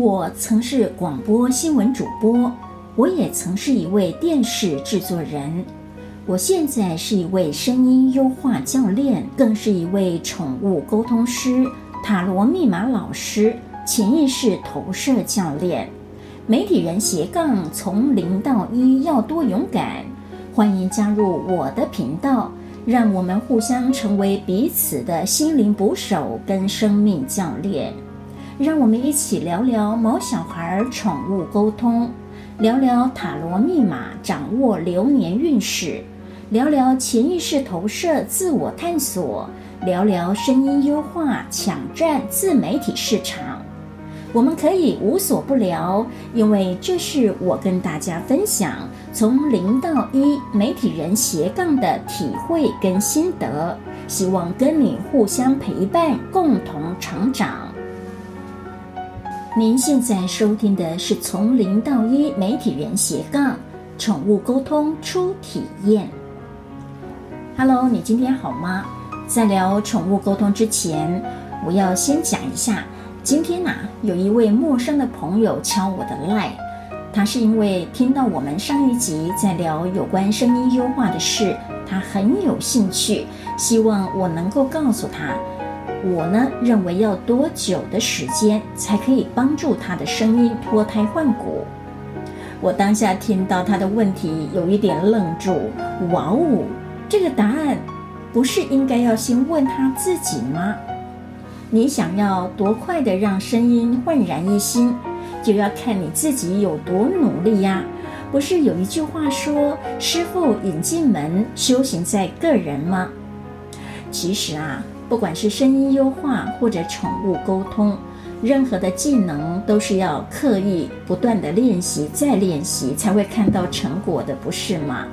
我曾是广播新闻主播，我也曾是一位电视制作人，我现在是一位声音优化教练，更是一位宠物沟通师、塔罗密码老师、潜意识投射教练。媒体人斜杠从零到一要多勇敢，欢迎加入我的频道，让我们互相成为彼此的心灵捕手跟生命教练。让我们一起聊聊毛小孩宠物沟通，聊聊塔罗密码，掌握流年运势，聊聊潜意识投射，自我探索，聊聊声音优化，抢占自媒体市场。我们可以无所不聊，因为这是我跟大家分享从零到一媒体人斜杠的体会跟心得，希望跟你互相陪伴，共同成长。您现在收听的是从零到一媒体人斜杠宠物沟通初体验。Hello，你今天好吗？在聊宠物沟通之前，我要先讲一下，今天呐、有一位陌生的朋友敲我的 LINE，他是因为听到我们上一集在聊有关声音优化的事，他很有兴趣，希望我能够告诉他。我呢，认为要多久的时间才可以帮助他的声音脱胎换骨？我当下听到他的问题，有一点愣住。哇哦，这个答案不是应该要先问他自己吗？你想要多快的让声音焕然一新，就要看你自己有多努力呀。不是有一句话说“师傅引进门，修行在个人”吗？其实啊。不管是声音优化或者宠物沟通，任何的技能都是要刻意不断的练习再练习才会看到成果的，不是吗？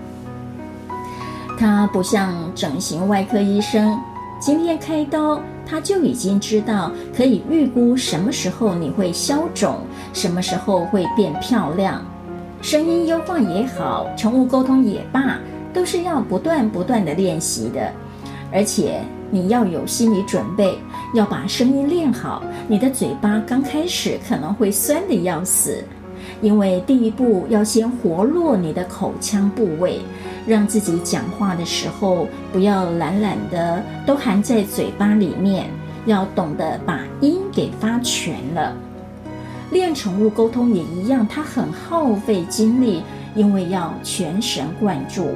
它不像整形外科医生，今天开刀他就已经知道可以预估什么时候你会消肿，什么时候会变漂亮。声音优化也好，宠物沟通也罢，都是要不断不断的练习的，而且。你要有心理准备，要把声音练好。你的嘴巴刚开始可能会酸得要死，因为第一步要先活络你的口腔部位，让自己讲话的时候不要懒懒的都含在嘴巴里面，要懂得把音给发全了。练宠物沟通也一样，它很耗费精力，因为要全神贯注。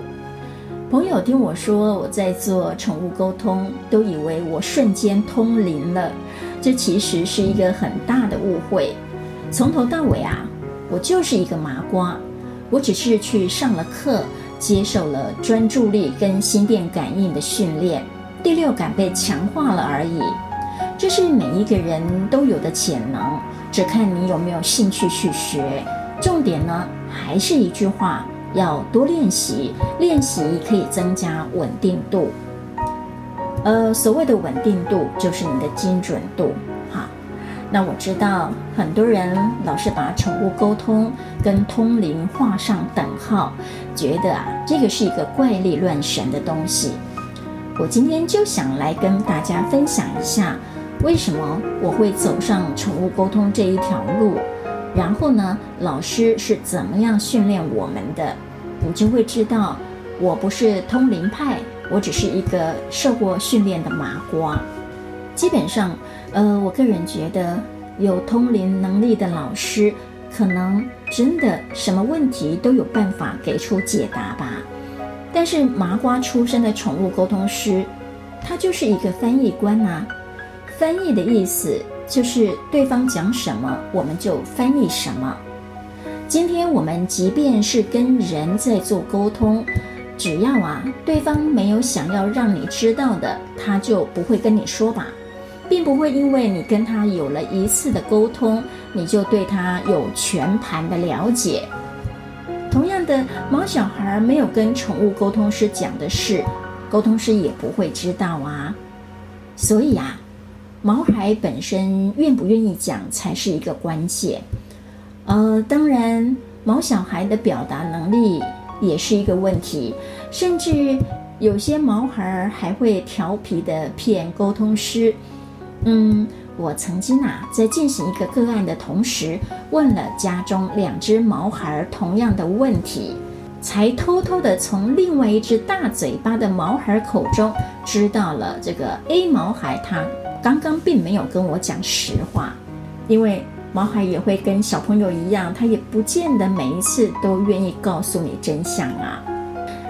朋友听我说我在做宠物沟通，都以为我瞬间通灵了，这其实是一个很大的误会。从头到尾啊，我就是一个麻瓜，我只是去上了课，接受了专注力跟心电感应的训练，第六感被强化了而已。这是每一个人都有的潜能，只看你有没有兴趣去学。重点呢，还是一句话。要多练习，练习可以增加稳定度。呃，所谓的稳定度就是你的精准度。哈，那我知道很多人老是把宠物沟通跟通灵画上等号，觉得啊，这个是一个怪力乱神的东西。我今天就想来跟大家分享一下，为什么我会走上宠物沟通这一条路。然后呢，老师是怎么样训练我们的？你就会知道，我不是通灵派，我只是一个受过训练的麻瓜。基本上，呃，我个人觉得有通灵能力的老师，可能真的什么问题都有办法给出解答吧。但是麻瓜出身的宠物沟通师，他就是一个翻译官呐、啊。翻译的意思。就是对方讲什么，我们就翻译什么。今天我们即便是跟人在做沟通，只要啊对方没有想要让你知道的，他就不会跟你说吧，并不会因为你跟他有了一次的沟通，你就对他有全盘的了解。同样的，毛小孩没有跟宠物沟通师讲的事，沟通师也不会知道啊。所以啊。毛孩本身愿不愿意讲才是一个关键，呃，当然，毛小孩的表达能力也是一个问题，甚至有些毛孩还会调皮的骗沟通师。嗯，我曾经啊，在进行一个个案的同时，问了家中两只毛孩同样的问题，才偷偷的从另外一只大嘴巴的毛孩口中知道了这个 A 毛孩他刚刚并没有跟我讲实话，因为毛孩也会跟小朋友一样，他也不见得每一次都愿意告诉你真相啊。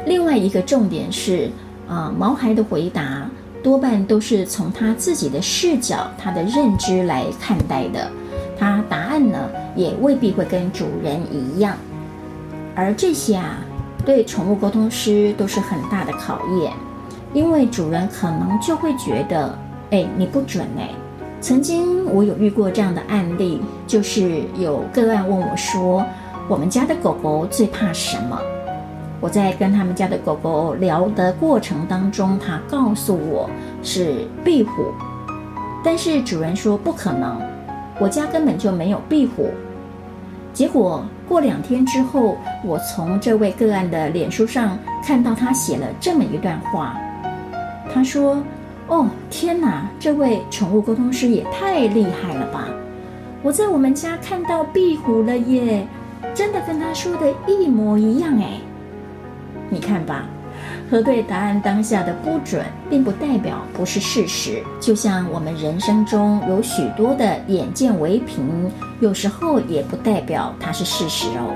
另外一个重点是，啊、毛孩的回答。多半都是从他自己的视角、他的认知来看待的，他答案呢也未必会跟主人一样，而这些啊，对宠物沟通师都是很大的考验，因为主人可能就会觉得，哎，你不准哎。曾经我有遇过这样的案例，就是有个案问我说，我们家的狗狗最怕什么？我在跟他们家的狗狗聊的过程当中，他告诉我是壁虎，但是主人说不可能，我家根本就没有壁虎。结果过两天之后，我从这位个案的脸书上看到他写了这么一段话，他说：“，天哪，这位宠物沟通师也太厉害了吧！我在我们家看到壁虎了耶，真的跟他说的一模一样哎。”你看吧，核对答案当下的不准，并不代表不是事实。就像我们人生中有许多的眼见为凭，有时候也不代表它是事实哦。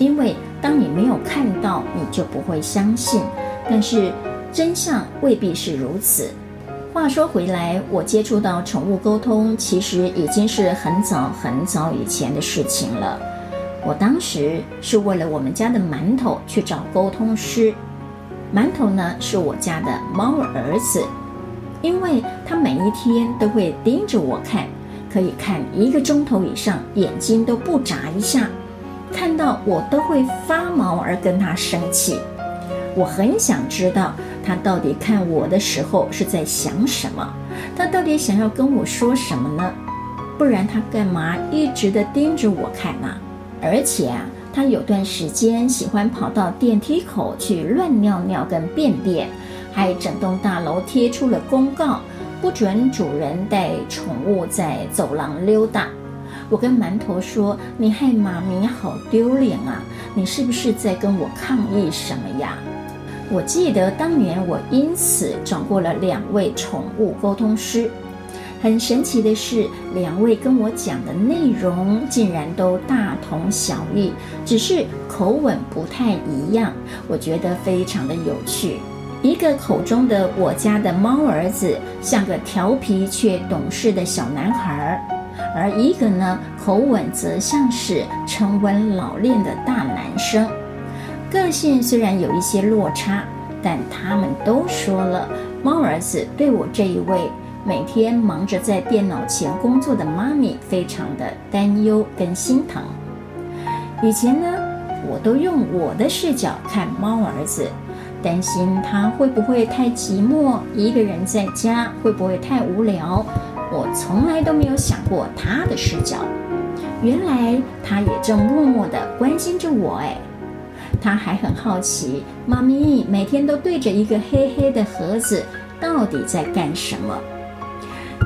因为当你没有看到，你就不会相信。但是真相未必是如此。话说回来，我接触到宠物沟通，其实已经是很早很早以前的事情了。我当时是为了我们家的馒头去找沟通师。馒头呢，是我家的猫儿子，因为他每一天都会盯着我看，可以看一个钟头以上，眼睛都不眨一下，看到我都会发毛而跟他生气。我很想知道他到底看我的时候是在想什么，他到底想要跟我说什么呢？不然他干嘛一直的盯着我看呢？而且啊，他有段时间喜欢跑到电梯口去乱尿尿跟便便，还整栋大楼贴出了公告，不准主人带宠物在走廊溜达。我跟馒头说：“你害妈咪好丢脸啊！你是不是在跟我抗议什么呀？”我记得当年我因此找过了两位宠物沟通师。很神奇的是，两位跟我讲的内容竟然都大同小异，只是口吻不太一样。我觉得非常的有趣。一个口中的我家的猫儿子像个调皮却懂事的小男孩儿，而一个呢，口吻则像是沉稳老练的大男生。个性虽然有一些落差，但他们都说了，猫儿子对我这一位。每天忙着在电脑前工作的妈咪，非常的担忧跟心疼。以前呢，我都用我的视角看猫儿子，担心他会不会太寂寞，一个人在家会不会太无聊。我从来都没有想过他的视角，原来他也正默默地关心着我。哎，他还很好奇，妈咪每天都对着一个黑黑的盒子，到底在干什么？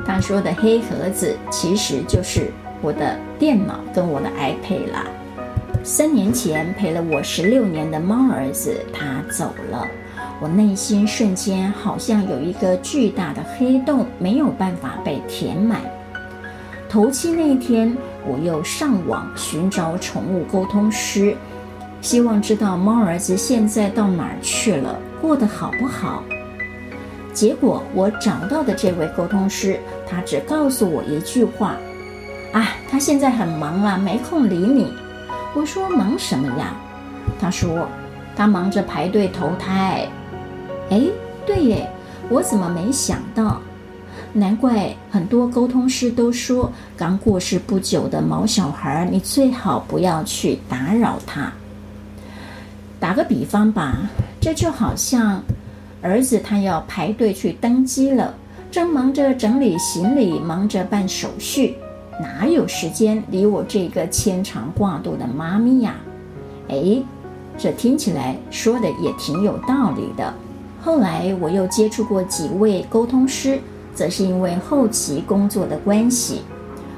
他说的黑盒子其实就是我的电脑跟我的 iPad 啦。三年前陪了我十六年的猫儿子，他走了，我内心瞬间好像有一个巨大的黑洞，没有办法被填满。头七那天，我又上网寻找宠物沟通师，希望知道猫儿子现在到哪儿去了，过得好不好。结果我找到的这位沟通师，他只告诉我一句话：“啊，他现在很忙啊，没空理你。”我说：“忙什么呀？”他说：“他忙着排队投胎。”哎，对耶，我怎么没想到？难怪很多沟通师都说，刚过世不久的毛小孩，你最好不要去打扰他。打个比方吧，这就好像……儿子他要排队去登机了，正忙着整理行李，忙着办手续，哪有时间理我这个牵肠挂肚的妈咪呀？哎，这听起来说的也挺有道理的。后来我又接触过几位沟通师，则是因为后期工作的关系。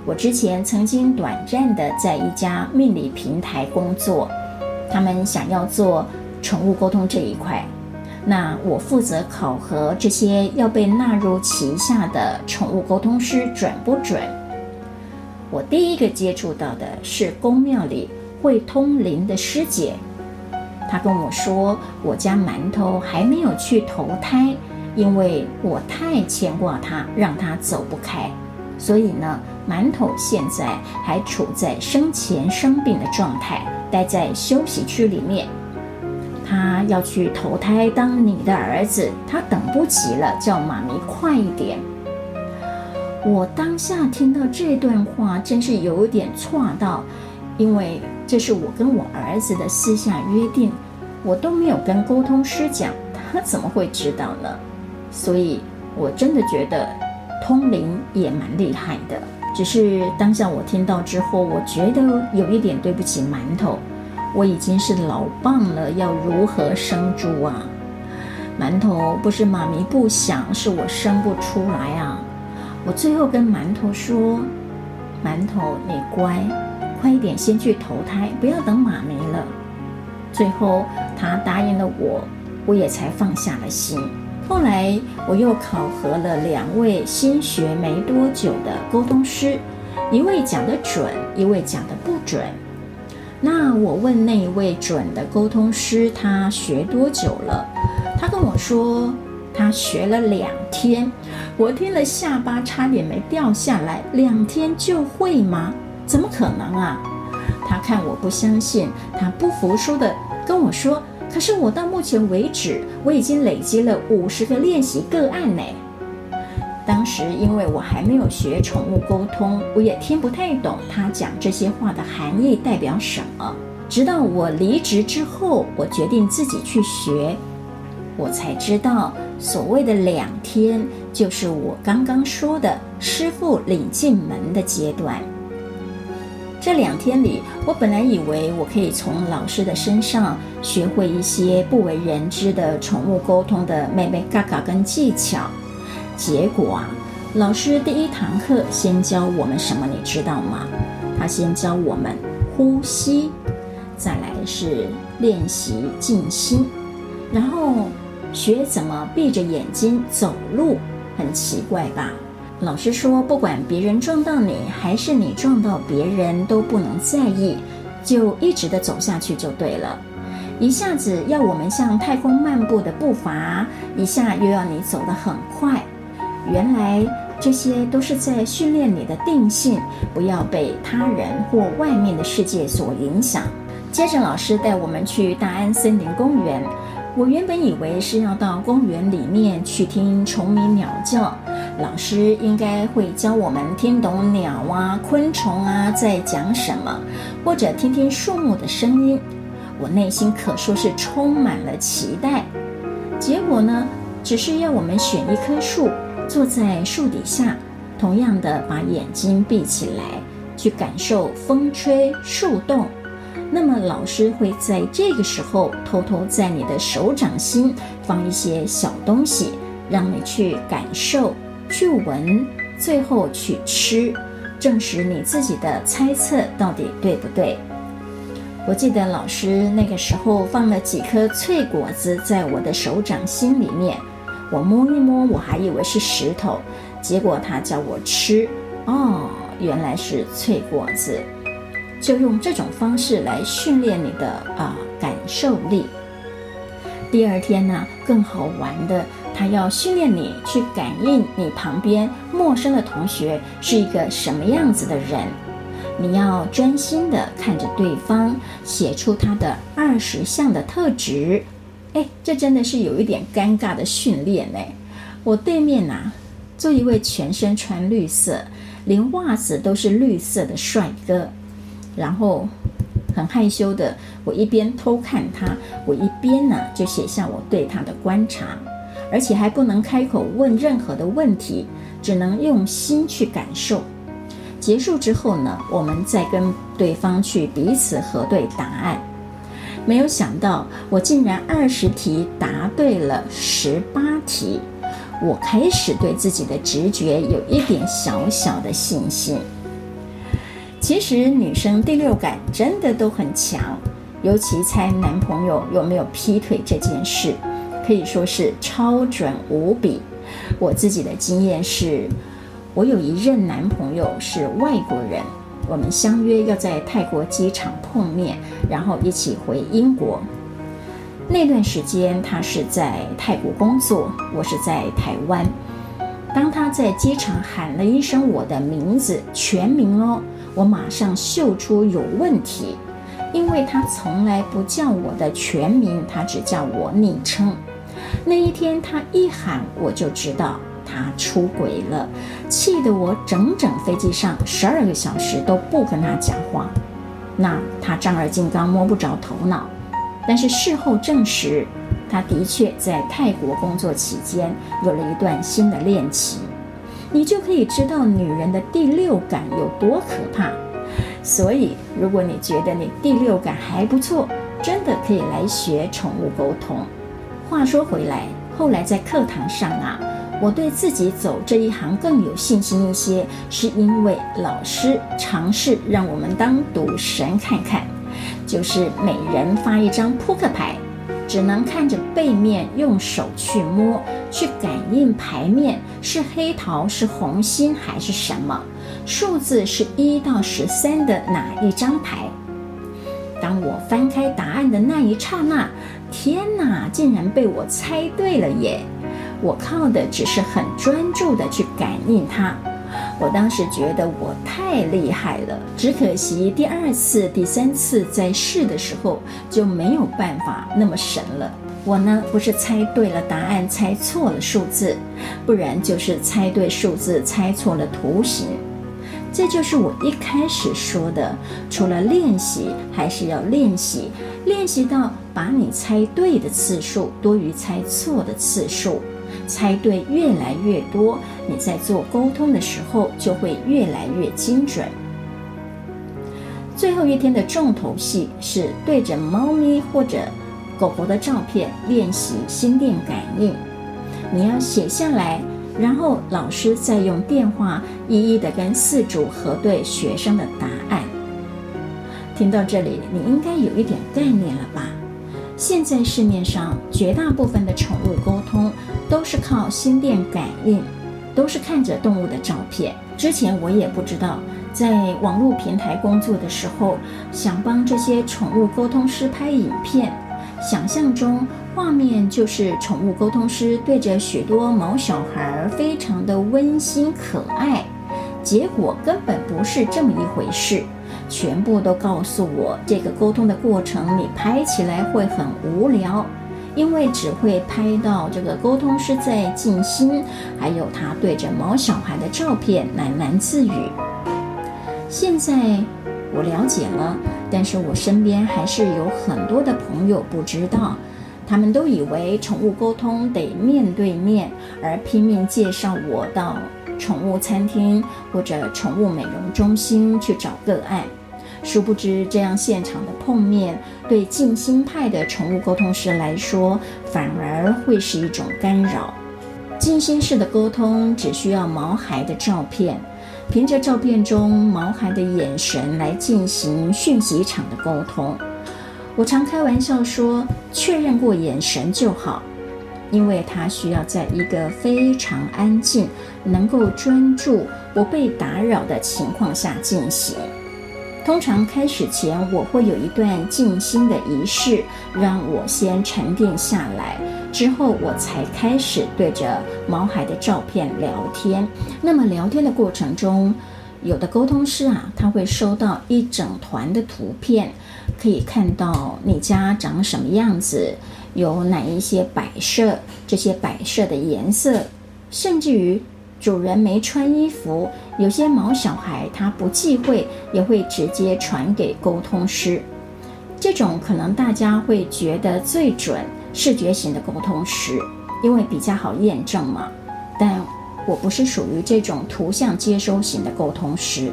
我之前曾经短暂的在一家命理平台工作，他们想要做宠物沟通这一块，那我负责考核这些要被纳入旗下的宠物沟通师准不准。我第一个接触到的是宫庙里会通灵的师姐，她跟我说，我家馒头还没有去投胎，因为我太牵挂他，让他走不开，所以呢。馒头现在还处在生前生病的状态，待在休息区里面。他要去投胎当你的儿子，他等不及了，叫妈咪快一点。我当下听到这段话，真是有点错到，因为这是我跟我儿子的私下约定，我都没有跟沟通师讲，他怎么会知道呢？所以，我真的觉得通灵也蛮厉害的。只是当下我听到之后，我觉得有一点对不起馒头，我已经是老棒了，要如何生猪啊？馒头不是妈咪不想，是我生不出来啊！我最后跟馒头说：“馒头，你乖，快一点先去投胎，不要等妈咪了。”最后他答应了我，我也才放下了心。后来我又考核了两位新学没多久的沟通师，一位讲得准，一位讲得不准。那我问那一位准的沟通师，他学多久了？他跟我说他学了两天。我听了下巴差点没掉下来，两天就会吗？怎么可能啊？他看我不相信，他不服输的跟我说。可是我到目前为止，我已经累积了五十个练习个案呢。当时因为我还没有学宠物沟通，我也听不太懂他讲这些话的含义代表什么。直到我离职之后，我决定自己去学，我才知道所谓的两天，就是我刚刚说的师傅领进门的阶段。这两天里，我本来以为我可以从老师的身上学会一些不为人知的宠物沟通的妹妹嘎嘎跟技巧，结果啊，老师第一堂课先教我们什么，你知道吗？他先教我们呼吸，再来是练习静心，然后学怎么闭着眼睛走路，很奇怪吧？老师说，不管别人撞到你，还是你撞到别人，都不能在意，就一直的走下去就对了。一下子要我们像太空漫步的步伐，一下又要你走得很快。原来这些都是在训练你的定性，不要被他人或外面的世界所影响。接着，老师带我们去大安森林公园。我原本以为是要到公园里面去听虫鸣鸟叫，老师应该会教我们听懂鸟啊、昆虫啊在讲什么，或者听听树木的声音。我内心可说是充满了期待。结果呢，只是要我们选一棵树，坐在树底下，同样的把眼睛闭起来，去感受风吹树动。那么老师会在这个时候偷偷在你的手掌心放一些小东西，让你去感受、去闻，最后去吃，证实你自己的猜测到底对不对？我记得老师那个时候放了几颗脆果子在我的手掌心里面，我摸一摸，我还以为是石头，结果他叫我吃，哦，原来是脆果子。就用这种方式来训练你的啊、感受力。第二天呢，更好玩的，他要训练你去感应你旁边陌生的同学是一个什么样子的人。你要专心的看着对方，写出他的二十项的特质。哎，这真的是有一点尴尬的训练呢。我对面呐、坐一位全身穿绿色，连袜子都是绿色的帅哥。然后很害羞的，我一边偷看他，我一边呢就写下我对他的观察，而且还不能开口问任何的问题，只能用心去感受。结束之后呢，我们再跟对方去彼此核对答案。没有想到，我竟然二十题答对了十八题。我开始对自己的直觉有一点小小的信心。其实女生第六感真的都很强，尤其猜男朋友有没有劈腿这件事，可以说是超准无比。我自己的经验是，我有一任男朋友是外国人，我们相约要在泰国机场碰面，然后一起回英国。那段时间他是在泰国工作，我是在台湾。当他在机场喊了一声我的名字，全名哦。我马上嗅出有问题，因为他从来不叫我的全名，他只叫我昵称。那一天他一喊，我就知道他出轨了，气得我整整飞机上十二个小时都不跟他讲话。那他丈二金刚摸不着头脑，但是事后证实，他的确在泰国工作期间有了一段新的恋情。你就可以知道女人的第六感有多可怕。所以，如果你觉得你第六感还不错，真的可以来学宠物沟通。话说回来，后来在课堂上啊，我对自己走这一行更有信心一些，是因为老师尝试让我们当赌神看看，就是每人发一张扑克牌。只能看着背面，用手去摸，去感应牌面是黑桃、是红心还是什么？数字是一到十三的哪一张牌？当我翻开答案的那一刹那，天哪，竟然被我猜对了耶！我靠的只是很专注的去感应它。我当时觉得我太厉害了，只可惜第二次、第三次在试的时候就没有办法那么神了。我呢，不是猜对了答案，猜错了数字，不然就是猜对数字，猜错了图形。这就是我一开始说的，除了练习，还是要练习，练习到把你猜对的次数多于猜错的次数。猜对越来越多，你在做沟通的时候就会越来越精准。最后一天的重头戏是对着猫咪或者狗狗的照片练习心电感应，你要写下来，然后老师再用电话一一的跟饲主核对学生的答案。听到这里，你应该有一点概念了吧？现在市面上绝大部分的宠物沟通都是靠心电感应，都是看着动物的照片。之前我也不知道，在网络平台工作的时候，想帮这些宠物沟通师拍影片，想象中画面就是宠物沟通师对着许多毛小孩儿，非常的温馨可爱。结果根本不是这么一回事。全部都告诉我，这个沟通的过程你拍起来会很无聊，因为只会拍到这个沟通师在静心，还有他对着毛小孩的照片喃喃自语。现在我了解了，但是我身边还是有很多的朋友不知道，他们都以为宠物沟通得面对面，而拼命介绍我到。宠物餐厅或者宠物美容中心去找个案，殊不知这样现场的碰面，对静心派的宠物沟通师来说，反而会是一种干扰。静心式的沟通只需要毛孩的照片，凭着照片中毛孩的眼神来进行讯息场的沟通。我常开玩笑说，确认过眼神就好。因为它需要在一个非常安静、能够专注、不被打扰的情况下进行。通常开始前，我会有一段静心的仪式，让我先沉淀下来，之后我才开始对着毛孩的照片聊天。那么聊天的过程中，有的沟通师啊，他会收到一整团的图片，可以看到你家长什么样子。有哪一些摆设？这些摆设的颜色，甚至于主人没穿衣服，有些毛小孩他不忌讳，也会直接传给沟通师。这种可能大家会觉得最准视觉型的沟通师，因为比较好验证嘛。但我不是属于这种图像接收型的沟通师，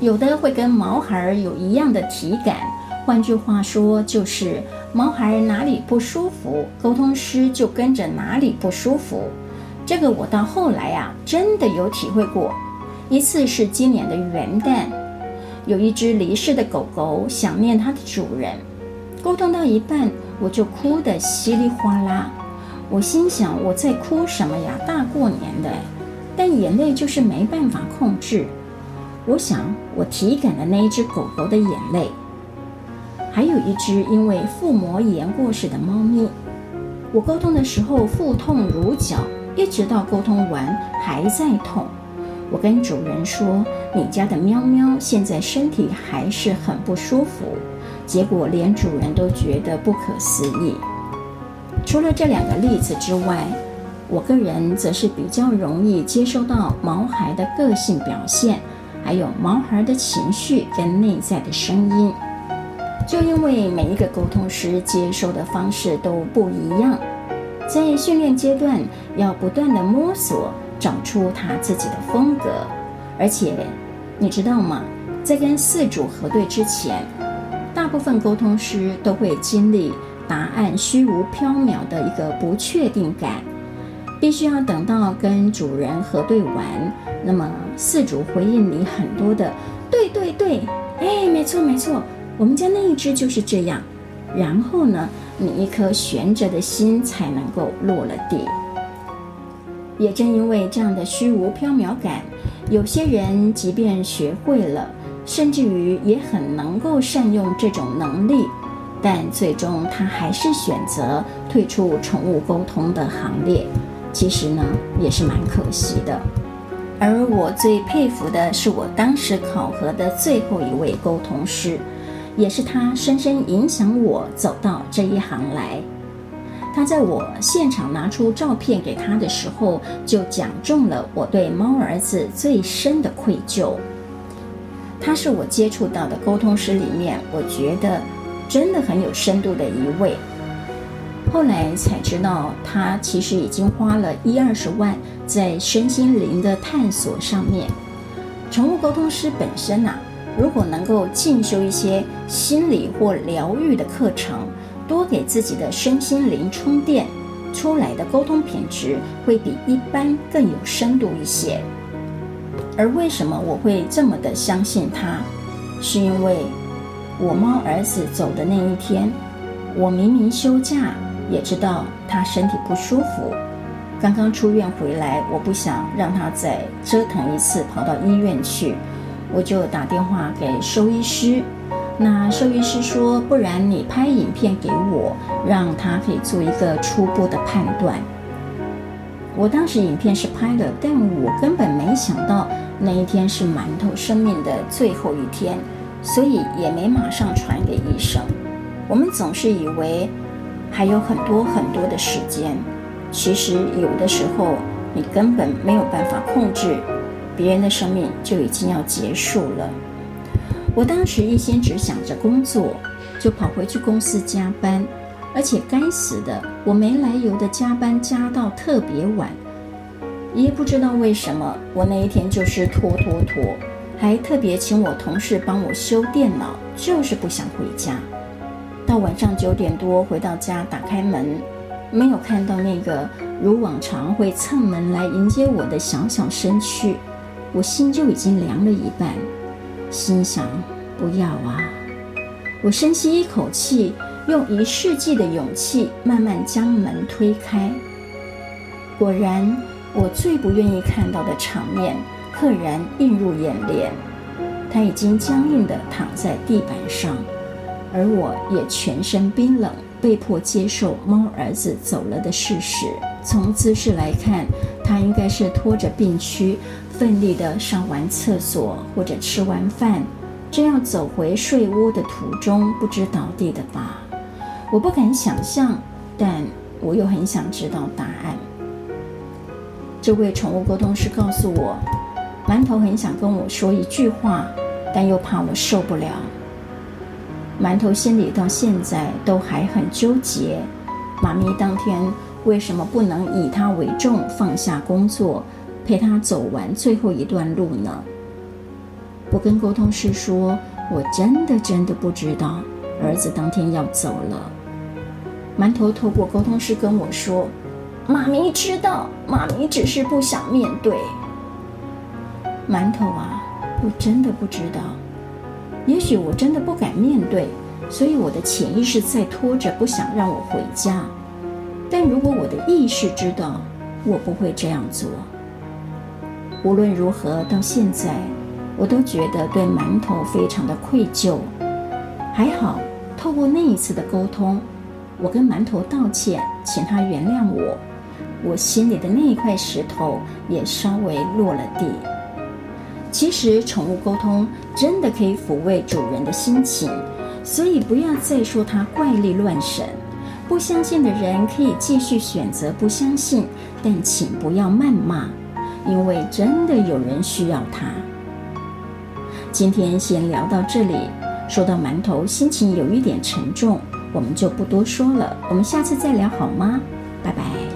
有的会跟毛孩儿有一样的体感。换句话说，就是毛孩哪里不舒服，沟通师就跟着哪里不舒服。这个我到后来啊，真的有体会过。一次是今年的元旦，有一只离世的狗狗想念它的主人，沟通到一半，我就哭得稀里哗啦。我心想，我在哭什么呀？大过年的，但眼泪就是没办法控制。我想，我体感了那一只狗狗的眼泪，还有一只因为腹膜炎过世的猫咪。我沟通的时候腹痛如绞，一直到沟通完还在痛。我跟主人说：“你家的喵喵现在身体还是很不舒服。”结果连主人都觉得不可思议。除了这两个例子之外，我个人则是比较容易接收到毛孩的个性表现。还有毛孩的情绪跟内在的声音，就因为每一个沟通师接收的方式都不一样，在训练阶段要不断地摸索，找出他自己的风格。而且，你知道吗？在跟饲主核对之前，大部分沟通师都会经历答案虚无缥缈的一个不确定感。必须要等到跟主人核对完，那么饲主回应你很多的“对对对”，哎，没错没错，我们家那一只就是这样。然后呢，你一颗悬着的心才能够落了地。也正因为这样的虚无缥缈感，有些人即便学会了，甚至于也很能够善用这种能力，但最终他还是选择退出宠物沟通的行列。其实呢，也是蛮可惜的。而我最佩服的是我当时考核的最后一位沟通师，也是他深深影响我走到这一行来。他在我现场拿出照片给他的时候，就讲中了我对猫儿子最深的愧疚。他是我接触到的沟通师里面，我觉得真的很有深度的一位。后来才知道，他其实已经花了一二十万在身心灵的探索上面。宠物沟通师本身啊，如果能够进修一些心理或疗愈的课程，多给自己的身心灵充电，出来的沟通品质会比一般更有深度一些。而为什么我会这么的相信他？是因为我猫儿子走的那一天，我明明休假。也知道他身体不舒服，刚刚出院回来，我不想让他再折腾一次，跑到医院去，我就打电话给兽医师。那兽医师说，不然你拍影片给我，让他可以做一个初步的判断。我当时影片是拍了，但我根本没想到那一天是馒头生命的最后一天，所以也没马上传给医生。我们总是以为。还有很多很多的时间，其实有的时候你根本没有办法控制，别人的生命就已经要结束了。我当时一心只想着工作，就跑回去公司加班，而且该死的，我没来由的加班加到特别晚，也不知道为什么，我那一天就是拖拖拖，还特别请我同事帮我修电脑，就是不想回家。到晚上九点多回到家，打开门，没有看到那个如往常会蹭门来迎接我的小小身躯，我心就已经凉了一半。心想：不要啊！我深吸一口气，用一世纪的勇气慢慢将门推开。果然，我最不愿意看到的场面赫然映入眼帘。他已经僵硬地躺在地板上。而我也全身冰冷，被迫接受猫儿子走了的事实。从姿势来看，他应该是拖着病躯，奋力地上完厕所或者吃完饭，正要走回睡窝的途中不知倒地的吧？我不敢想象，但我又很想知道答案。这位宠物沟通师告诉我，馒头很想跟我说一句话，但又怕我受不了。馒头心里到现在都还很纠结，妈咪当天为什么不能以他为重，放下工作，陪他走完最后一段路呢？我跟沟通师说，我真的真的不知道，儿子当天要走了。馒头透过沟通师跟我说，妈咪知道，妈咪只是不想面对。馒头啊，我真的不知道。也许我真的不敢面对，所以我的潜意识在拖着，不想让我回家。但如果我的意识知道，我不会这样做。无论如何，到现在，我都觉得对馒头非常的愧疚。还好，透过那一次的沟通，我跟馒头道歉，请他原谅我，我心里的那一块石头也稍微落了地。其实，宠物沟通真的可以抚慰主人的心情，所以不要再说它怪力乱神。不相信的人可以继续选择不相信，但请不要谩骂，因为真的有人需要他。今天先聊到这里。说到馒头，心情有一点沉重，我们就不多说了。我们下次再聊好吗？拜拜。